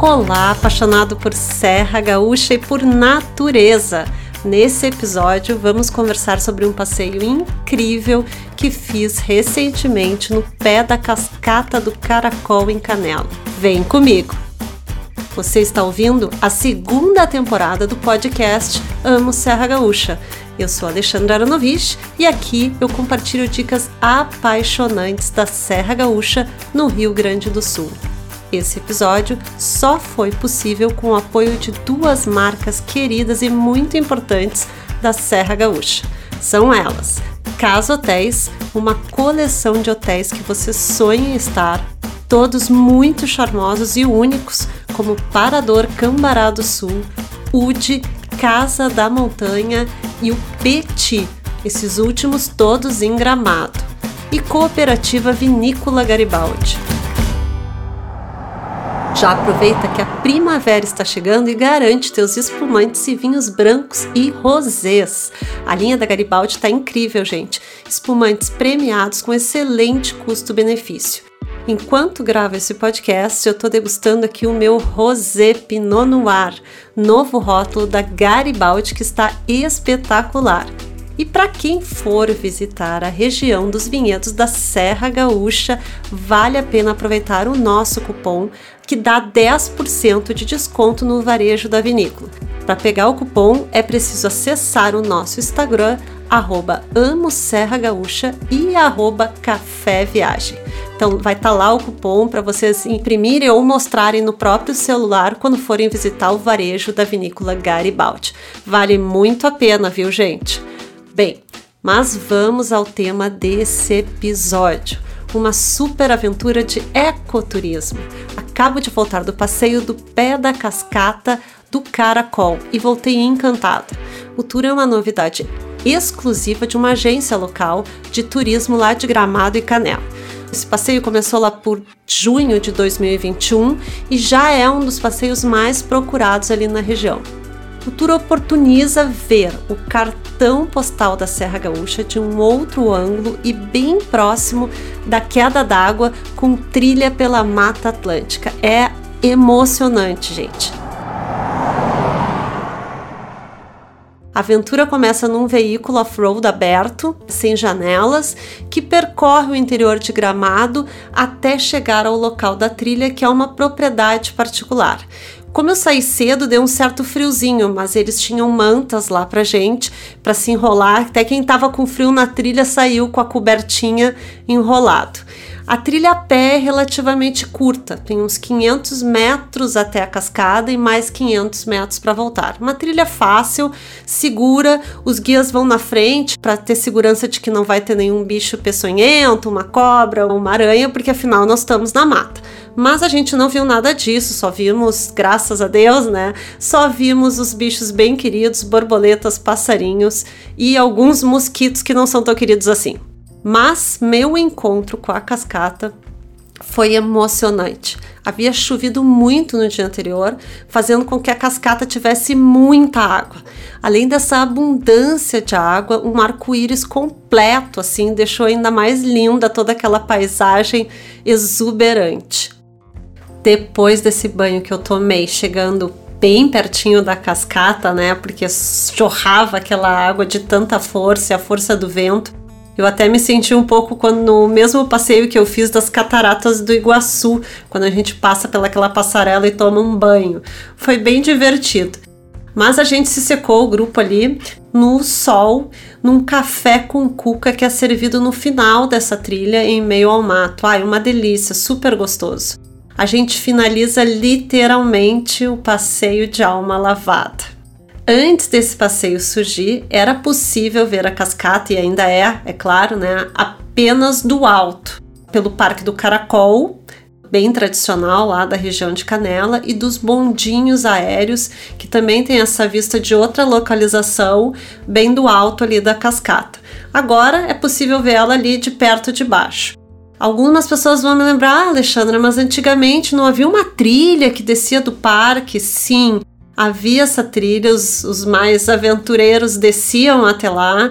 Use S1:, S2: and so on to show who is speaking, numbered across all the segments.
S1: Olá, apaixonado por Serra Gaúcha e por natureza. Nesse episódio, vamos conversar sobre um passeio incrível que fiz recentemente no pé da cascata do Caracol em Canela. Vem comigo! Você está ouvindo a segunda temporada do podcast Amo Serra Gaúcha. Eu sou Alexandra Aronovich e aqui eu compartilho dicas apaixonantes da Serra Gaúcha no Rio Grande do Sul. Esse episódio só foi possível com o apoio de duas marcas queridas e muito importantes da Serra Gaúcha. São elas: Casa Hotéis, uma coleção de hotéis que você sonha estar, todos muito charmosos e únicos, como Parador Cambará do Sul, Ude, Casa da Montanha e o Petit, esses últimos todos em Gramado, e Cooperativa Vinícola Garibaldi. Já aproveita que a primavera está chegando e garante teus espumantes e vinhos brancos e rosés. A linha da Garibaldi está incrível, gente. Espumantes premiados com excelente custo-benefício. Enquanto gravo esse podcast, eu estou degustando aqui o meu Rosé Pinot Noir, novo rótulo da Garibaldi que está espetacular. E para quem for visitar a região dos vinhedos da Serra Gaúcha, vale a pena aproveitar o nosso cupom que dá 10% de desconto no varejo da vinícola. Para pegar o cupom é preciso acessar o nosso Instagram, arroba Amo Serra Gaúcha e arroba Café Viagem. Então vai estar tá lá o cupom para vocês imprimirem ou mostrarem no próprio celular quando forem visitar o varejo da vinícola Garibaldi. Vale muito a pena, viu, gente? Bem, mas vamos ao tema desse episódio. Uma super aventura de ecoturismo. Acabo de voltar do passeio do pé da cascata do Caracol e voltei encantado. O tour é uma novidade exclusiva de uma agência local de turismo lá de Gramado e Canela. Esse passeio começou lá por junho de 2021 e já é um dos passeios mais procurados ali na região. O tour oportuniza ver o cartão postal da Serra Gaúcha de um outro ângulo e bem próximo da queda d'água com trilha pela Mata Atlântica. É emocionante, gente. A aventura começa num veículo off-road aberto, sem janelas, que percorre o interior de Gramado até chegar ao local da trilha, que é uma propriedade particular. Como eu saí cedo, deu um certo friozinho, mas eles tinham mantas lá pra gente, para se enrolar. Até quem tava com frio na trilha saiu com a cobertinha enrolado. A trilha a pé é relativamente curta, tem uns 500 metros até a cascada e mais 500 metros para voltar. Uma trilha fácil, segura, os guias vão na frente para ter segurança de que não vai ter nenhum bicho peçonhento, uma cobra ou uma aranha, porque afinal nós estamos na mata. Mas a gente não viu nada disso, só vimos, graças a Deus, né? Só vimos os bichos bem queridos, borboletas, passarinhos e alguns mosquitos que não são tão queridos assim. Mas meu encontro com a cascata foi emocionante. Havia chovido muito no dia anterior, fazendo com que a cascata tivesse muita água. Além dessa abundância de água, um arco-íris completo assim deixou ainda mais linda toda aquela paisagem exuberante. Depois desse banho que eu tomei, chegando bem pertinho da cascata, né? Porque chorrava aquela água de tanta força, a força do vento. Eu até me senti um pouco quando no mesmo passeio que eu fiz das cataratas do Iguaçu, quando a gente passa pelaquela passarela e toma um banho. Foi bem divertido. Mas a gente se secou o grupo ali no sol, num café com cuca que é servido no final dessa trilha em meio ao mato. Ai, uma delícia, super gostoso. A gente finaliza literalmente o passeio de alma lavada. Antes desse passeio surgir, era possível ver a cascata, e ainda é, é claro, né, apenas do alto, pelo Parque do Caracol, bem tradicional lá da região de Canela, e dos bondinhos aéreos, que também tem essa vista de outra localização, bem do alto ali da cascata. Agora é possível vê-la ali de perto de baixo. Algumas pessoas vão me lembrar, ah, Alexandra, mas antigamente não havia uma trilha que descia do parque? Sim, havia essa trilha, os, os mais aventureiros desciam até lá.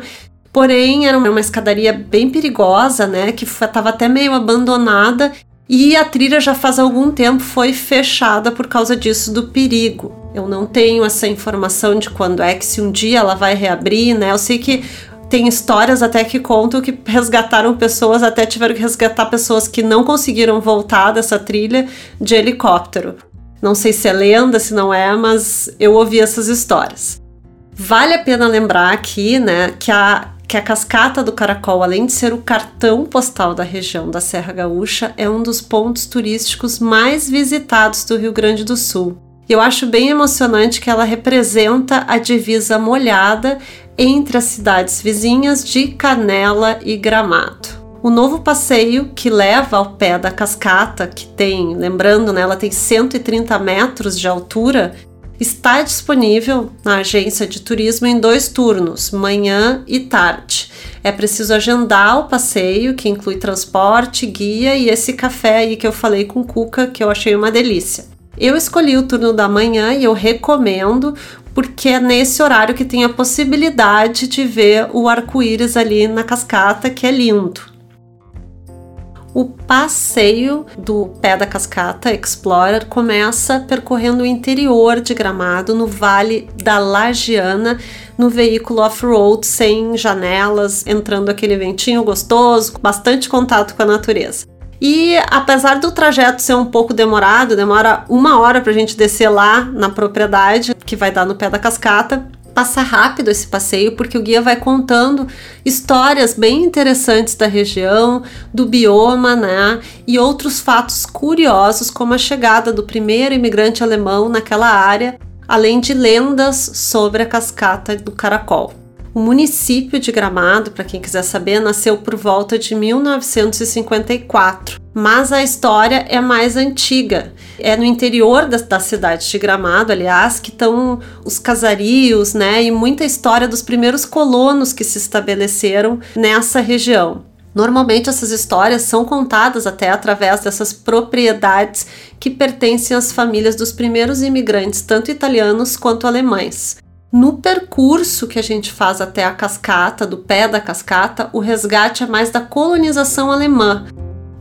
S1: Porém, era uma escadaria bem perigosa, né? Que estava até meio abandonada E a trilha já faz algum tempo foi fechada por causa disso do perigo. Eu não tenho essa informação de quando é que se um dia ela vai reabrir, né? Eu sei que tem histórias até que contam que resgataram pessoas, até tiveram que resgatar pessoas que não conseguiram voltar dessa trilha de helicóptero. Não sei se é lenda, se não é, mas eu ouvi essas histórias. Vale a pena lembrar aqui, né, que a, que a cascata do Caracol, além de ser o cartão postal da região da Serra Gaúcha, é um dos pontos turísticos mais visitados do Rio Grande do Sul. E eu acho bem emocionante que ela representa a divisa molhada entre as cidades vizinhas de Canela e Gramado. O novo passeio que leva ao pé da cascata, que tem, lembrando, né, ela tem 130 metros de altura, está disponível na agência de turismo em dois turnos, manhã e tarde. É preciso agendar o passeio, que inclui transporte, guia e esse café aí que eu falei com Cuca, que eu achei uma delícia. Eu escolhi o turno da manhã e eu recomendo porque é nesse horário que tem a possibilidade de ver o arco-íris ali na cascata, que é lindo. O passeio do pé da cascata Explorer começa percorrendo o interior de Gramado, no Vale da Lagiana, no veículo off-road sem janelas, entrando aquele ventinho gostoso, bastante contato com a natureza. E apesar do trajeto ser um pouco demorado, demora uma hora para a gente descer lá na propriedade, que vai dar no pé da cascata, passa rápido esse passeio porque o guia vai contando histórias bem interessantes da região, do bioma, né? E outros fatos curiosos, como a chegada do primeiro imigrante alemão naquela área, além de lendas sobre a cascata do Caracol. O município de Gramado, para quem quiser saber, nasceu por volta de 1954, mas a história é mais antiga. É no interior da, da cidade de Gramado, aliás, que estão os casarios, né, e muita história dos primeiros colonos que se estabeleceram nessa região. Normalmente essas histórias são contadas até através dessas propriedades que pertencem às famílias dos primeiros imigrantes, tanto italianos quanto alemães. No percurso que a gente faz até a cascata, do pé da cascata, o resgate é mais da colonização alemã,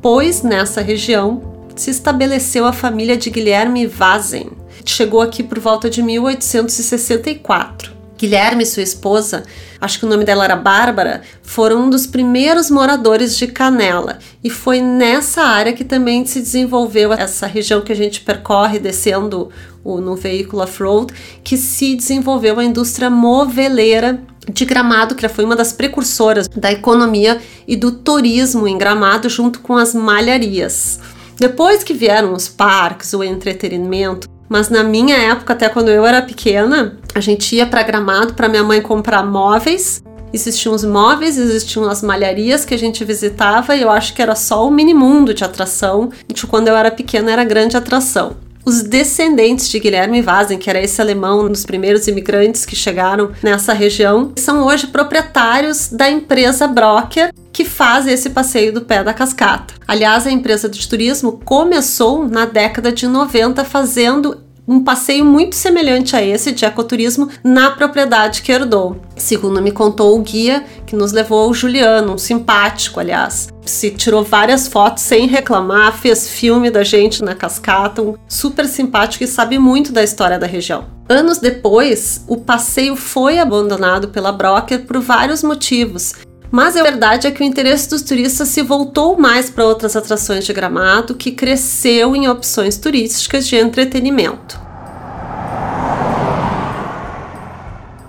S1: pois nessa região se estabeleceu a família de Guilherme Vazen, chegou aqui por volta de 1864. Guilherme e sua esposa, acho que o nome dela era Bárbara, foram um dos primeiros moradores de Canela e foi nessa área que também se desenvolveu essa região que a gente percorre descendo o, no veículo off-road, que se desenvolveu a indústria moveleira de Gramado, que foi uma das precursoras da economia e do turismo em Gramado, junto com as malharias. Depois que vieram os parques, o entretenimento, mas na minha época, até quando eu era pequena, a gente ia para Gramado para minha mãe comprar móveis. Existiam os móveis, existiam as malharias que a gente visitava e eu acho que era só o mini mundo de atração. Quando eu era pequena era grande atração. Os descendentes de Guilherme Vazen, que era esse alemão, um dos primeiros imigrantes que chegaram nessa região, são hoje proprietários da empresa Brocker, que faz esse passeio do pé da cascata. Aliás, a empresa de turismo começou na década de 90 fazendo um passeio muito semelhante a esse de ecoturismo na propriedade que herdou. Segundo me contou o guia, que nos levou ao Juliano, um simpático, aliás. Se tirou várias fotos sem reclamar, fez filme da gente na cascata, um super simpático e sabe muito da história da região. Anos depois, o passeio foi abandonado pela Broker por vários motivos, mas a verdade é que o interesse dos turistas se voltou mais para outras atrações de Gramado, que cresceu em opções turísticas de entretenimento.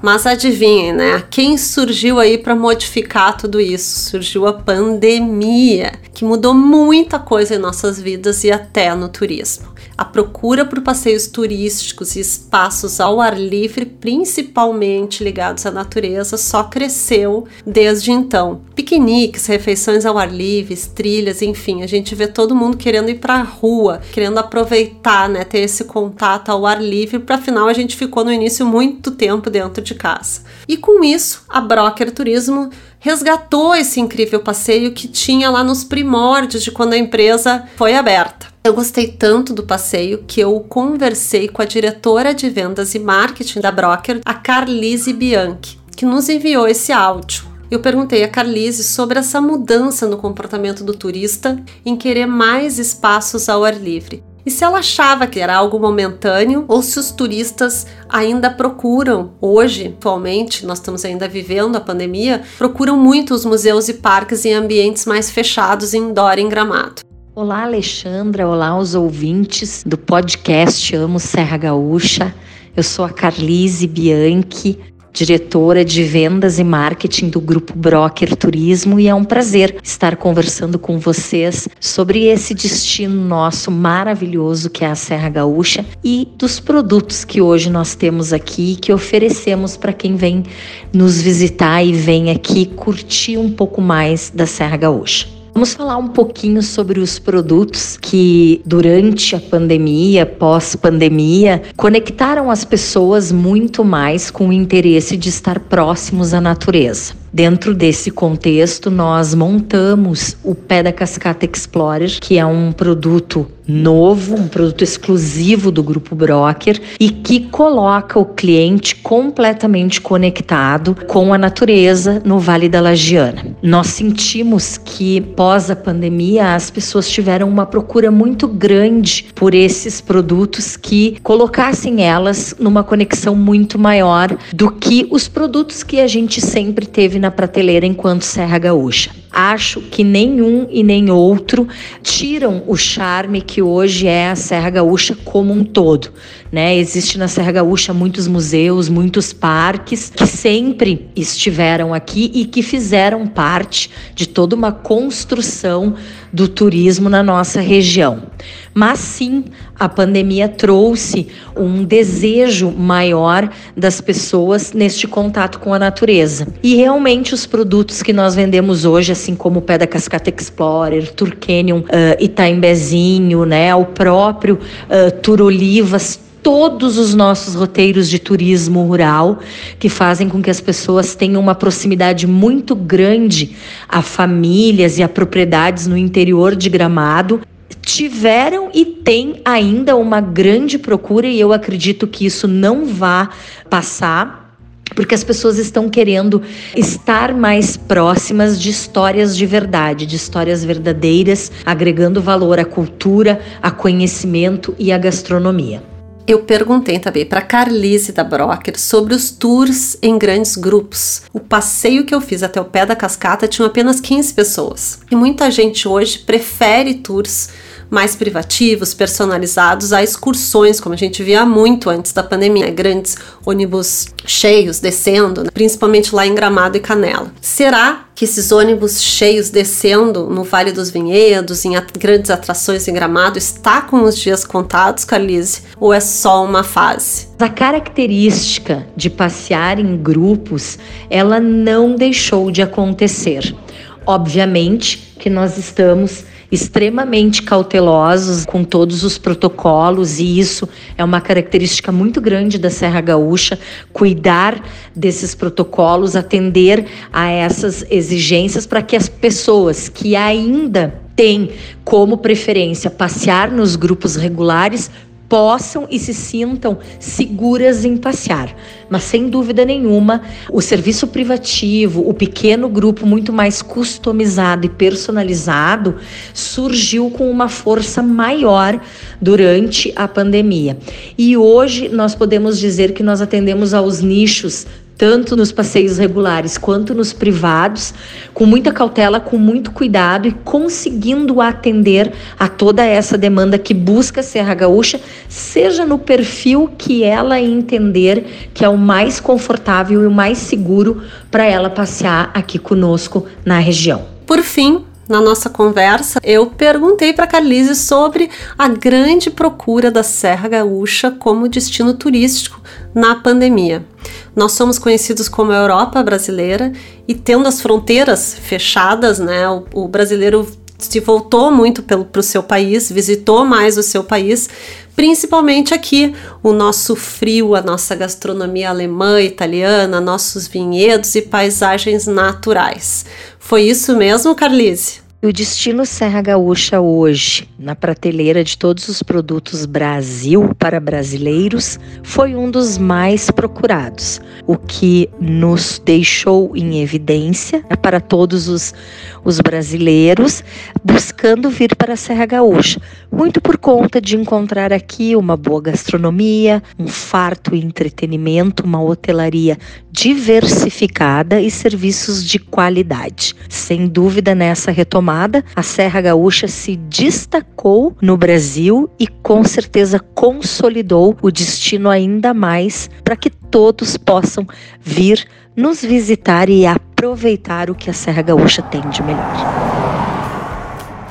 S1: Mas adivinhem, né? Quem surgiu aí para modificar tudo isso? Surgiu a pandemia, que mudou muita coisa em nossas vidas e até no turismo. A procura por passeios turísticos e espaços ao ar livre, principalmente ligados à natureza, só cresceu desde então. Piqueniques, refeições ao ar livre, trilhas, enfim, a gente vê todo mundo querendo ir para a rua, querendo aproveitar, né, ter esse contato ao ar livre, para afinal a gente ficou no início muito tempo dentro de casa. E com isso, a Broker Turismo resgatou esse incrível passeio que tinha lá nos primórdios de quando a empresa foi aberta. Eu gostei tanto do passeio que eu conversei com a diretora de vendas e marketing da Broker, a Carlise Bianchi, que nos enviou esse áudio. eu perguntei a Carlise sobre essa mudança no comportamento do turista em querer mais espaços ao ar livre. E se ela achava que era algo momentâneo ou se os turistas ainda procuram, hoje, atualmente, nós estamos ainda vivendo a pandemia, procuram muito os museus e parques em ambientes mais fechados, indoor em Gramado.
S2: Olá, Alexandra. Olá, os ouvintes do podcast Amo Serra Gaúcha. Eu sou a Carlise Bianchi, diretora de vendas e marketing do Grupo Broker Turismo, e é um prazer estar conversando com vocês sobre esse destino nosso maravilhoso que é a Serra Gaúcha e dos produtos que hoje nós temos aqui que oferecemos para quem vem nos visitar e vem aqui curtir um pouco mais da Serra Gaúcha. Vamos falar um pouquinho sobre os produtos que, durante a pandemia, pós-pandemia, conectaram as pessoas muito mais com o interesse de estar próximos à natureza. Dentro desse contexto, nós montamos o Pé da Cascata Explorer, que é um produto novo, um produto exclusivo do Grupo Broker e que coloca o cliente completamente conectado com a natureza no Vale da Lagiana. Nós sentimos que pós a pandemia as pessoas tiveram uma procura muito grande por esses produtos que colocassem elas numa conexão muito maior do que os produtos que a gente sempre teve na prateleira enquanto Serra Gaúcha. Acho que nenhum e nem outro tiram o charme que hoje é a Serra Gaúcha como um todo. Né? Existe na Serra Gaúcha muitos museus, muitos parques que sempre estiveram aqui e que fizeram parte de toda uma construção do turismo na nossa região. Mas sim, a pandemia trouxe um desejo maior das pessoas neste contato com a natureza. E realmente os produtos que nós vendemos hoje, assim como o Pé da Cascata Explorer, Canyon, uh, Itaimbezinho, né, o próprio uh, Tour Olivas, todos os nossos roteiros de turismo rural, que fazem com que as pessoas tenham uma proximidade muito grande a famílias e a propriedades no interior de Gramado tiveram e têm ainda uma grande procura e eu acredito que isso não vá passar porque as pessoas estão querendo estar mais próximas de histórias de verdade, de histórias verdadeiras, agregando valor à cultura, a conhecimento e à gastronomia.
S1: Eu perguntei também para Carlise da Broker sobre os tours em grandes grupos. O passeio que eu fiz até o pé da cascata tinha apenas 15 pessoas. E muita gente hoje prefere tours mais privativos, personalizados, a excursões, como a gente via muito antes da pandemia, grandes ônibus cheios descendo, né? principalmente lá em Gramado e Canela. Será que esses ônibus cheios descendo no Vale dos Vinhedos, em at grandes atrações em Gramado, está com os dias contados, Carlise? Ou é só uma fase?
S2: A característica de passear em grupos, ela não deixou de acontecer. Obviamente que nós estamos extremamente cautelosos com todos os protocolos e isso é uma característica muito grande da Serra Gaúcha, cuidar desses protocolos, atender a essas exigências para que as pessoas que ainda têm como preferência passear nos grupos regulares possam e se sintam seguras em passear. Mas sem dúvida nenhuma, o serviço privativo, o pequeno grupo muito mais customizado e personalizado, surgiu com uma força maior durante a pandemia. E hoje nós podemos dizer que nós atendemos aos nichos tanto nos passeios regulares quanto nos privados, com muita cautela, com muito cuidado e conseguindo atender a toda essa demanda que busca Serra Gaúcha, seja no perfil que ela entender que é o mais confortável e o mais seguro para ela passear aqui conosco na região.
S1: Por fim, na nossa conversa, eu perguntei para Carlise sobre a grande procura da Serra Gaúcha como destino turístico na pandemia. Nós somos conhecidos como a Europa brasileira e tendo as fronteiras fechadas, né, o, o brasileiro se voltou muito para o seu país, visitou mais o seu país, principalmente aqui o nosso frio, a nossa gastronomia alemã, italiana, nossos vinhedos e paisagens naturais. Foi isso mesmo, Carlise?
S2: E o destino Serra Gaúcha hoje, na prateleira de todos os produtos Brasil para brasileiros, foi um dos mais procurados, o que nos deixou em evidência né, para todos os, os brasileiros buscando vir para a Serra Gaúcha, muito por conta de encontrar aqui uma boa gastronomia, um farto entretenimento, uma hotelaria diversificada e serviços de qualidade. Sem dúvida, nessa retomada, a Serra Gaúcha se destacou no Brasil e com certeza consolidou o destino ainda mais para que todos possam vir nos visitar e aproveitar o que a Serra Gaúcha tem de melhor.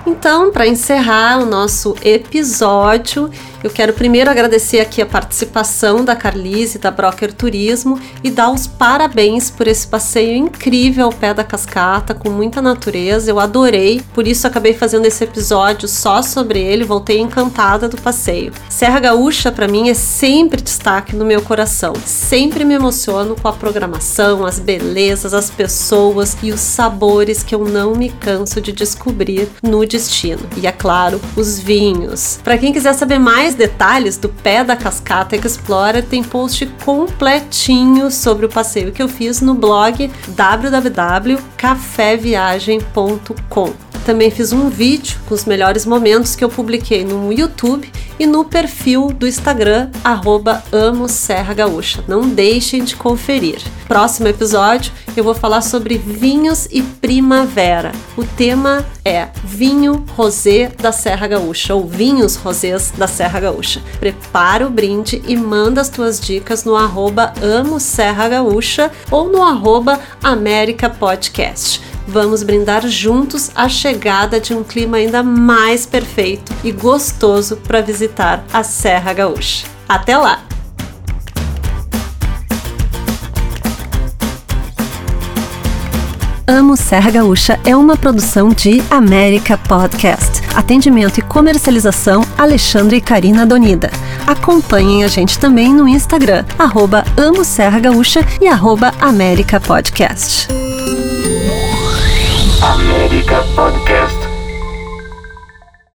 S1: Então, para encerrar o nosso episódio, eu quero primeiro agradecer aqui a participação da Carlise da Broker Turismo e dar os parabéns por esse passeio incrível ao pé da cascata, com muita natureza. Eu adorei, por isso acabei fazendo esse episódio só sobre ele, voltei encantada do passeio. Serra Gaúcha para mim é sempre destaque no meu coração. Sempre me emociono com a programação, as belezas, as pessoas e os sabores que eu não me canso de descobrir no destino. E é claro, os vinhos. Para quem quiser saber mais detalhes do pé da Cascata Explorer, tem post completinho sobre o passeio que eu fiz no blog www.caféviagem.com. Também fiz um vídeo com os melhores momentos que eu publiquei no YouTube e no perfil do Instagram, arroba Amo Serra Gaúcha. Não deixem de conferir. Próximo episódio eu vou falar sobre vinhos e primavera. O tema é vinho rosé da Serra Gaúcha ou vinhos rosés da Serra Gaúcha. Prepara o brinde e manda as tuas dicas no arroba Amo Serra Gaúcha ou no arroba América Podcast. Vamos brindar juntos a chegada de um clima ainda mais perfeito e gostoso para visitar a Serra Gaúcha. Até lá! Amo Serra Gaúcha é uma produção de América Podcast. Atendimento e comercialização Alexandre e Karina Donida. Acompanhem a gente também no Instagram, arroba Amo Serra Gaúcha e arroba América Podcast. América Podcast.